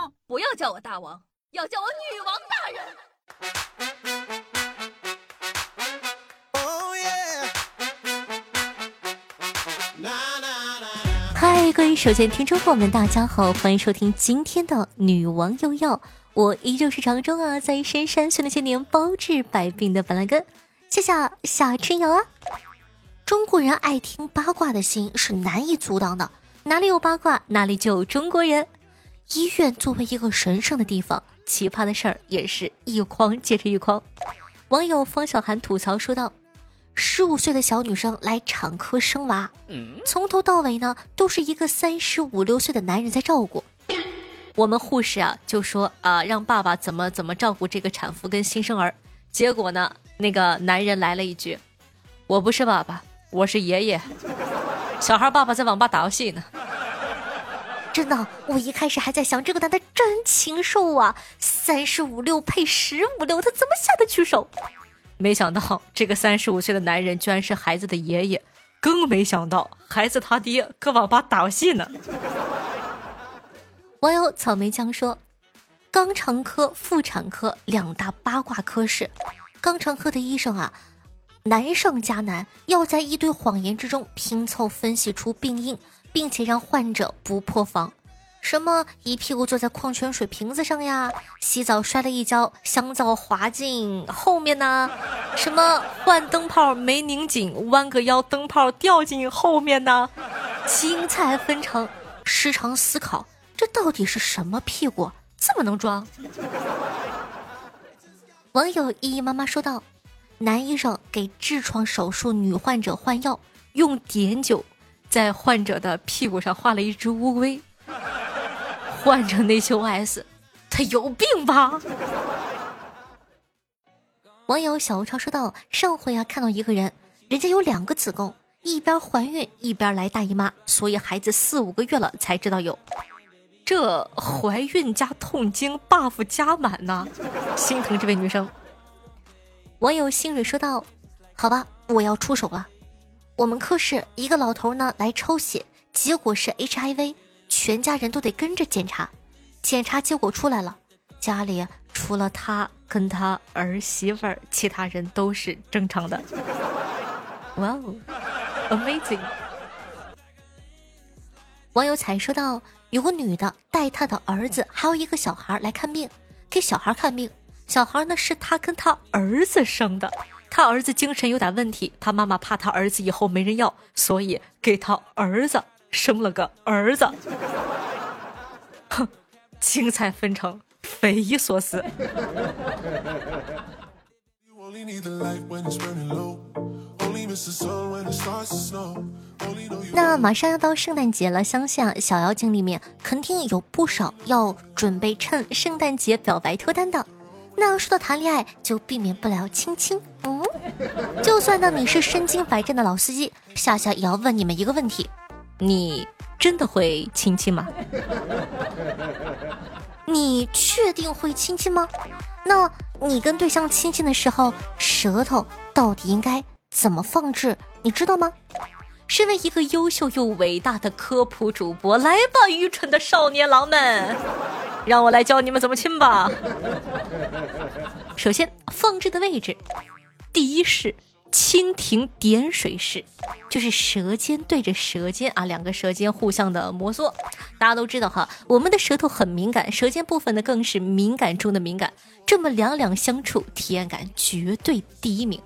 王，不要叫我大王，要叫我女王大人。嗨，各位手机听众朋友们，大家好，欢迎收听今天的女王又要，我依旧是常中啊，在深山训了些年，包治百病的板蓝根，谢谢小春游啊。中国人爱听八卦的心是难以阻挡的，哪里有八卦，哪里就有中国人。医院作为一个神圣的地方，奇葩的事儿也是一筐接着一筐。网友方小涵吐槽说道。十五岁的小女生来产科生娃，从头到尾呢都是一个三十五六岁的男人在照顾。我们护士啊就说啊让爸爸怎么怎么照顾这个产妇跟新生儿。结果呢那个男人来了一句：“我不是爸爸，我是爷爷。”小孩爸爸在网吧打游戏呢。真的，我一开始还在想这个男的真禽兽啊，三十五六配十五六，他怎么下得去手？没想到这个三十五岁的男人居然是孩子的爷爷，更没想到孩子他爹搁网吧打游戏呢。网友草莓酱说：“肛肠科、妇产科两大八卦科室，肛肠科的医生啊，难上加难，要在一堆谎言之中拼凑分析出病因，并且让患者不破防。”什么一屁股坐在矿泉水瓶子上呀？洗澡摔了一跤，香皂滑进后面呢？什么换灯泡没拧紧，弯个腰灯泡掉进后面呢？精彩纷呈，时常思考，这到底是什么屁股？这么能装？网友依依妈妈说道：“男医生给痔疮手术女患者换药，用碘酒在患者的屁股上画了一只乌龟。”患者内疚 S，他有病吧？网友小吴超说道：“上回啊，看到一个人，人家有两个子宫，一边怀孕一边来大姨妈，所以孩子四五个月了才知道有。这怀孕加痛经 buff 加满呢，心疼这位女生。”网友心蕊说道：“好吧，我要出手了。我们科室一个老头呢来抽血，结果是 HIV。”全家人都得跟着检查，检查结果出来了，家里除了他跟他儿媳妇儿，其他人都是正常的。哇哦，amazing！网友才说到，有个女的带她的儿子还有一个小孩来看病，给小孩看病，小孩呢是他跟他儿子生的，他儿子精神有点问题，他妈妈怕他儿子以后没人要，所以给他儿子。生了个儿子，哼，精彩纷呈，匪夷所思。那马上要到圣诞节了，相信，小妖精里面肯定有不少要准备趁圣诞节表白脱单的。那说到谈恋爱，就避免不了亲亲。嗯，就算呢你是身经百战的老司机，夏夏也要问你们一个问题。你真的会亲亲吗？你确定会亲亲吗？那你跟对象亲亲的时候，舌头到底应该怎么放置？你知道吗？身为一个优秀又伟大的科普主播，来吧，愚蠢的少年郎们，让我来教你们怎么亲吧。首先，放置的位置，第一是。蜻蜓点水式，就是舌尖对着舌尖啊，两个舌尖互相的摩挲。大家都知道哈，我们的舌头很敏感，舌尖部分呢更是敏感中的敏感。这么两两相处，体验感绝对第一名。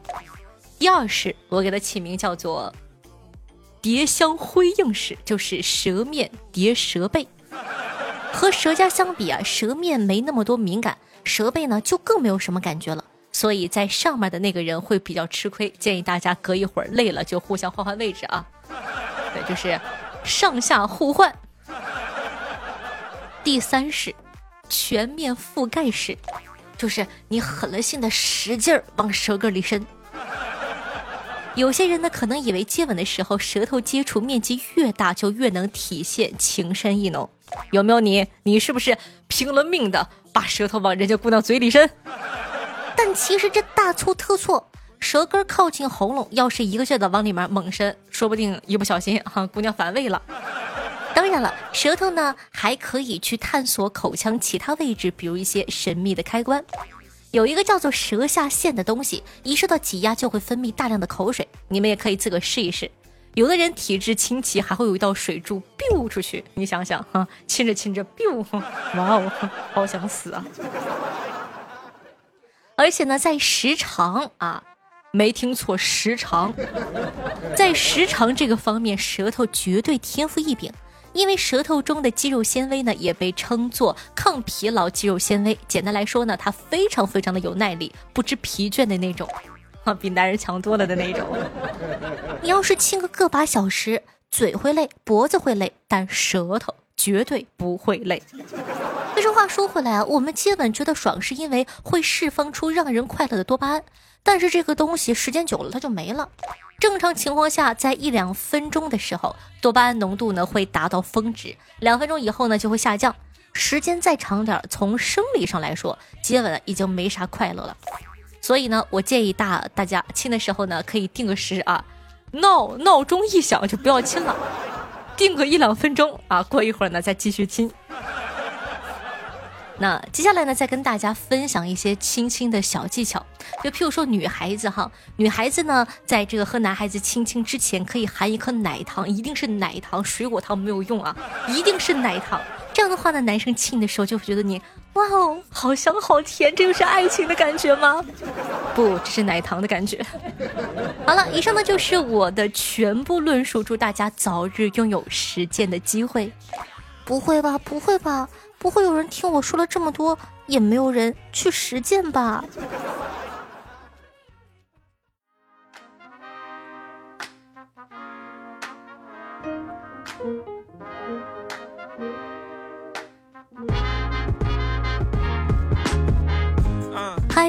第二式，我给它起名叫做叠香辉映式，就是舌面叠舌背。和舌尖相比啊，舌面没那么多敏感，舌背呢就更没有什么感觉了。所以在上面的那个人会比较吃亏，建议大家隔一会儿累了就互相换换位置啊。对，就是上下互换。第三式，全面覆盖式，就是你狠了心的使劲儿往舌根里伸。有些人呢可能以为接吻的时候舌头接触面积越大就越能体现情深意浓，有没有你？你是不是拼了命的把舌头往人家姑娘嘴里伸？但其实这大错特错，舌根靠近喉咙，要是一个劲的往里面猛伸，说不定一不小心哈，姑娘反胃了。当然了，舌头呢还可以去探索口腔其他位置，比如一些神秘的开关。有一个叫做舌下腺的东西，一受到挤压就会分泌大量的口水。你们也可以自个试一试。有的人体质清奇，还会有一道水柱 biu 出去。你想想哈，亲着亲着 biu，哇哦，好想死啊！而且呢，在时长啊，没听错，时长，在时长这个方面，舌头绝对天赋异禀。因为舌头中的肌肉纤维呢，也被称作抗疲劳肌肉纤维。简单来说呢，它非常非常的有耐力，不知疲倦的那种。啊，比男人强多了的那种。你要是亲个个把小时，嘴会累，脖子会累，但舌头绝对不会累。但是话说回来啊，我们接吻觉得爽，是因为会释放出让人快乐的多巴胺。但是这个东西时间久了它就没了。正常情况下，在一两分钟的时候，多巴胺浓度呢会达到峰值，两分钟以后呢就会下降。时间再长点，从生理上来说，接吻已经没啥快乐了。所以呢，我建议大大家亲的时候呢，可以定个时啊，闹闹钟一响就不要亲了，定个一两分钟啊，过一会儿呢再继续亲。那接下来呢，再跟大家分享一些亲亲的小技巧，就譬如说女孩子哈，女孩子呢，在这个和男孩子亲亲之前，可以含一颗奶糖，一定是奶糖，水果糖没有用啊，一定是奶糖。这样的话呢，男生亲你的时候就会觉得你。哇哦，好香好甜，这就是爱情的感觉吗？不，这是奶糖的感觉。好了，以上呢就是我的全部论述，祝大家早日拥有实践的机会。不会吧？不会吧？不会有人听我说了这么多，也没有人去实践吧？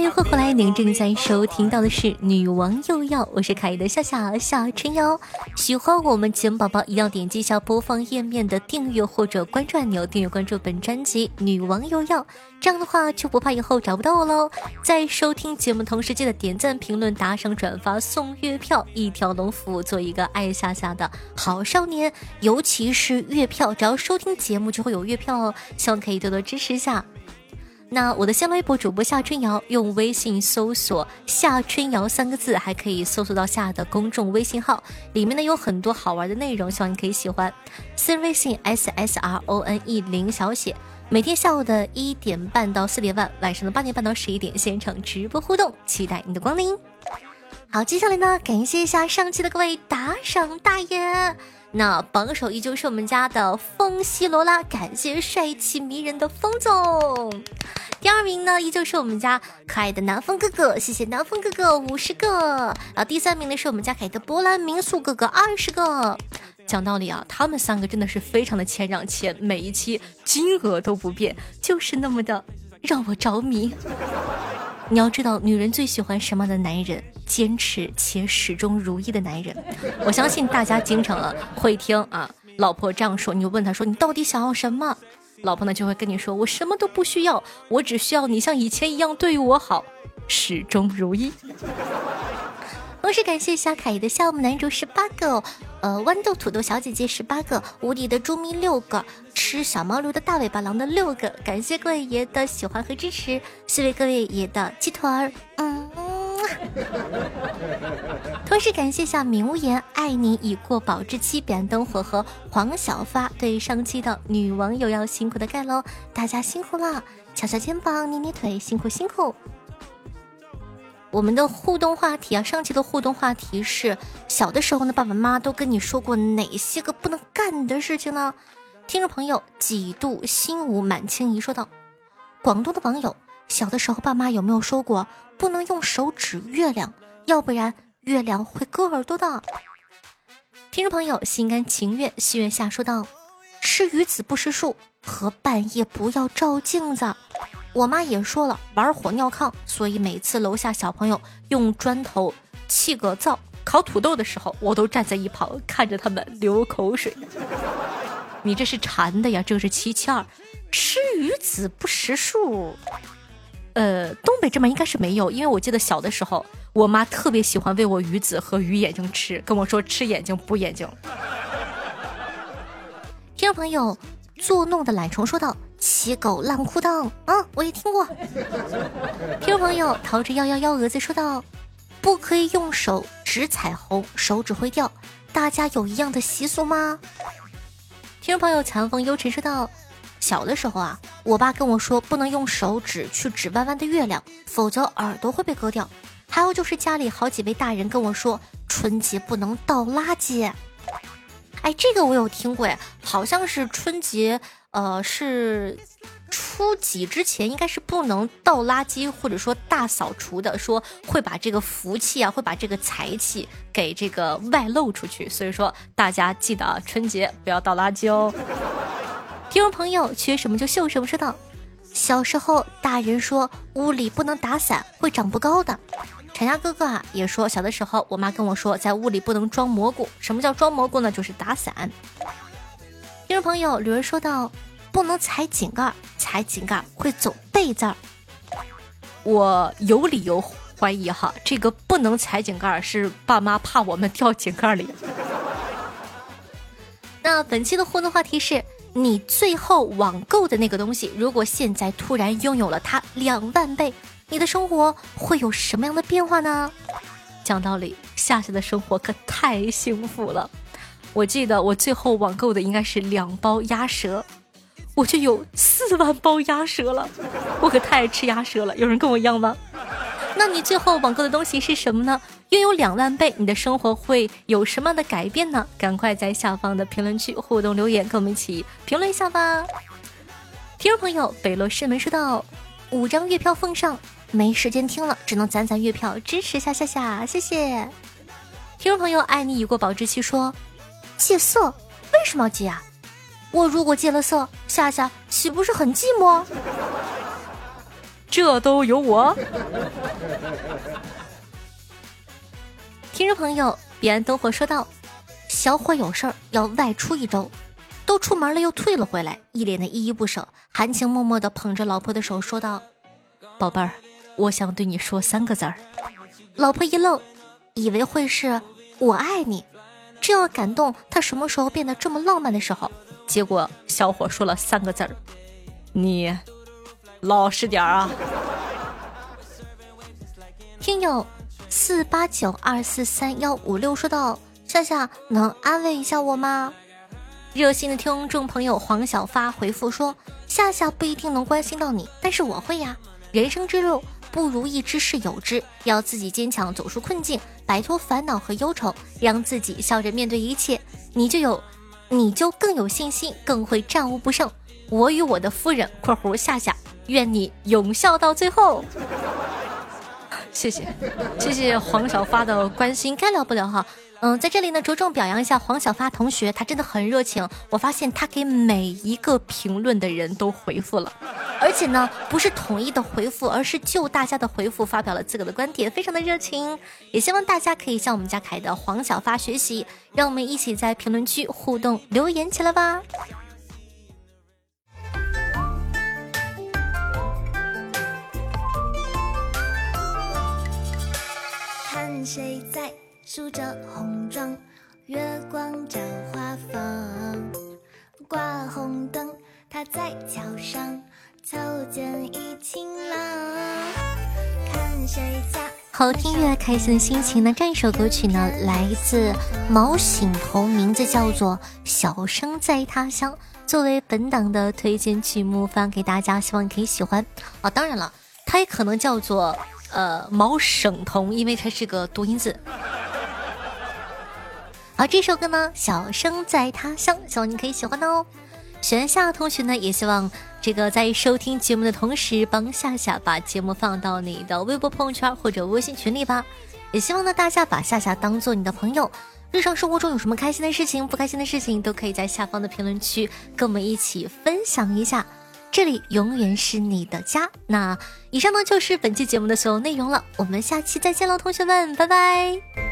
欢迎回来！您正在收听到的是《女王又要》，我是可爱的夏夏夏春瑶。喜欢我们节目宝宝，一定要点击一下播放页面的订阅或者关注按钮，订阅关注本专辑《女王又要》，这样的话就不怕以后找不到我喽。在收听节目同时，记得点赞、评论、打赏、转发、送月票，一条龙服务，做一个爱夏夏的好少年。尤其是月票，只要收听节目就会有月票哦，希望可以多多支持一下。那我的新浪微博主播夏春瑶，用微信搜索“夏春瑶”三个字，还可以搜索到夏的公众微信号，里面呢有很多好玩的内容，希望你可以喜欢。私人微信 s s r o n e 零小写，每天下午的一点半到四点半，晚上的八点半到十一点，现场直播互动，期待你的光临。好，接下来呢，感谢一下上期的各位打赏大爷。那榜首依旧是我们家的风西罗拉，感谢帅气迷人的风总。第二名呢，依旧是我们家可爱的南风哥哥，谢谢南风哥哥五十个。然后第三名呢，是我们家可爱的波兰民宿哥哥二十个。讲道理啊，他们三个真的是非常的谦让，且每一期金额都不变，就是那么的让我着迷。你要知道，女人最喜欢什么样的男人？坚持且始终如一的男人。我相信大家经常啊会听啊，老婆这样说，你就问他说：“你到底想要什么？”老婆呢就会跟你说：“我什么都不需要，我只需要你像以前一样对我好，始终如一。”同时感谢小凯的项目男主十八个，呃，豌豆土豆小姐姐十八个，无敌的猪咪六个，吃小毛驴的大尾巴狼的六个，感谢各位爷的喜欢和支持，谢谢各位爷的鸡腿儿，嗯。同时感谢下明无言，爱你已过保质期，彼岸灯火和黄小发对上期的女网友要辛苦的盖楼，大家辛苦了，敲敲肩膀，捏捏腿，辛苦辛苦。我们的互动话题啊，上期的互动话题是小的时候呢，爸爸妈妈都跟你说过哪些个不能干的事情呢？听众朋友几度心无满清怡说道：广东的网友小的时候，爸妈有没有说过不能用手指月亮，要不然月亮会割耳朵的？听众朋友心甘情愿心愿下说道：吃鱼子不识数和半夜不要照镜子。我妈也说了，玩火尿炕，所以每次楼下小朋友用砖头砌个灶烤土豆的时候，我都站在一旁看着他们流口水。你这是馋的呀，这是七七二，吃鱼子不识数。呃，东北这边应该是没有，因为我记得小的时候，我妈特别喜欢喂我鱼子和鱼眼睛吃，跟我说吃眼睛补眼睛。听众朋友作弄的懒虫说道：“骑狗烂裤裆啊，我也听过。”听众朋友逃之夭夭幺蛾子说道：“不可以用手指彩虹，手指会掉。大家有一样的习俗吗？”听众朋友残风幽尘说道：“小的时候啊，我爸跟我说不能用手指去指弯弯的月亮，否则耳朵会被割掉。还有就是家里好几位大人跟我说，春节不能倒垃圾。”哎，这个我有听过，好像是春节，呃，是初几之前，应该是不能倒垃圾或者说大扫除的，说会把这个福气啊，会把这个财气给这个外露出去，所以说大家记得啊春节不要倒垃圾哦。听众朋友，缺什么就秀什么，说道。小时候大人说屋里不能打伞，会长不高的。陈家哥哥啊，也说小的时候，我妈跟我说，在屋里不能装蘑菇。什么叫装蘑菇呢？就是打伞。听众朋友，吕儿说到，不能踩井盖，踩井盖会走背字儿。我有理由怀疑哈，这个不能踩井盖是爸妈怕我们掉井盖里。那本期的互动话题是你最后网购的那个东西，如果现在突然拥有了它两万倍。你的生活会有什么样的变化呢？讲道理，夏夏的生活可太幸福了。我记得我最后网购的应该是两包鸭舌，我就有四万包鸭舌了。我可太爱吃鸭舌了，有人跟我一样吗？那你最后网购的东西是什么呢？拥有两万倍，你的生活会有什么样的改变呢？赶快在下方的评论区互动留言，跟我们一起评论一下吧。听众朋友，北落师门说道：五张月票奉上。没时间听了，只能攒攒月票支持下下下，谢谢。听众朋友，爱你已过保质期说，戒色为什么要戒啊？我如果戒了色，夏夏岂不是很寂寞？这都有我。听众朋友，彼岸灯火说道，小伙有事儿要外出一周，都出门了又退了回来，一脸的依依不舍，含情脉脉的捧着老婆的手说道：“宝贝儿。”我想对你说三个字儿，老婆一愣，以为会是我爱你，正要感动他什么时候变得这么浪漫的时候，结果小伙说了三个字儿，你老实点儿啊！听友四八九二四三幺五六说道：“夏夏能安慰一下我吗？”热心的听众朋友黄小发回复说：“夏夏不一定能关心到你，但是我会呀。人生之路。”不如意之事有之，要自己坚强，走出困境，摆脱烦恼和忧愁，让自己笑着面对一切，你就有，你就更有信心，更会战无不胜。我与我的夫人（括弧夏夏），愿你永笑到最后。谢谢，谢谢黄小发的关心，该聊不聊哈？嗯，在这里呢，着重表扬一下黄小发同学，他真的很热情。我发现他给每一个评论的人都回复了，而且呢，不是统一的回复，而是就大家的回复发表了自个的观点，非常的热情。也希望大家可以向我们家凯的黄小发学习，让我们一起在评论区互动留言起来吧。看谁在。梳着红妆，月光照花房。挂红灯，他在桥上，瞧见一情郎。看谁家好听越开心的心情呢？这一首歌曲呢，来自毛醒头，名字叫做《小生在他乡》，作为本档的推荐曲目发给大家，希望你可以喜欢啊！当然了，它也可能叫做呃毛省彤，因为它是个多音字。好，这首歌呢，《小生在他乡》，希望你可以喜欢哦。选夏同学呢，也希望这个在收听节目的同时，帮夏夏把节目放到你的微博朋友圈或者微信群里吧。也希望呢，大家把夏夏当做你的朋友。日常生活中有什么开心的事情、不开心的事情，都可以在下方的评论区跟我们一起分享一下。这里永远是你的家。那以上呢，就是本期节目的所有内容了。我们下期再见喽，同学们，拜拜。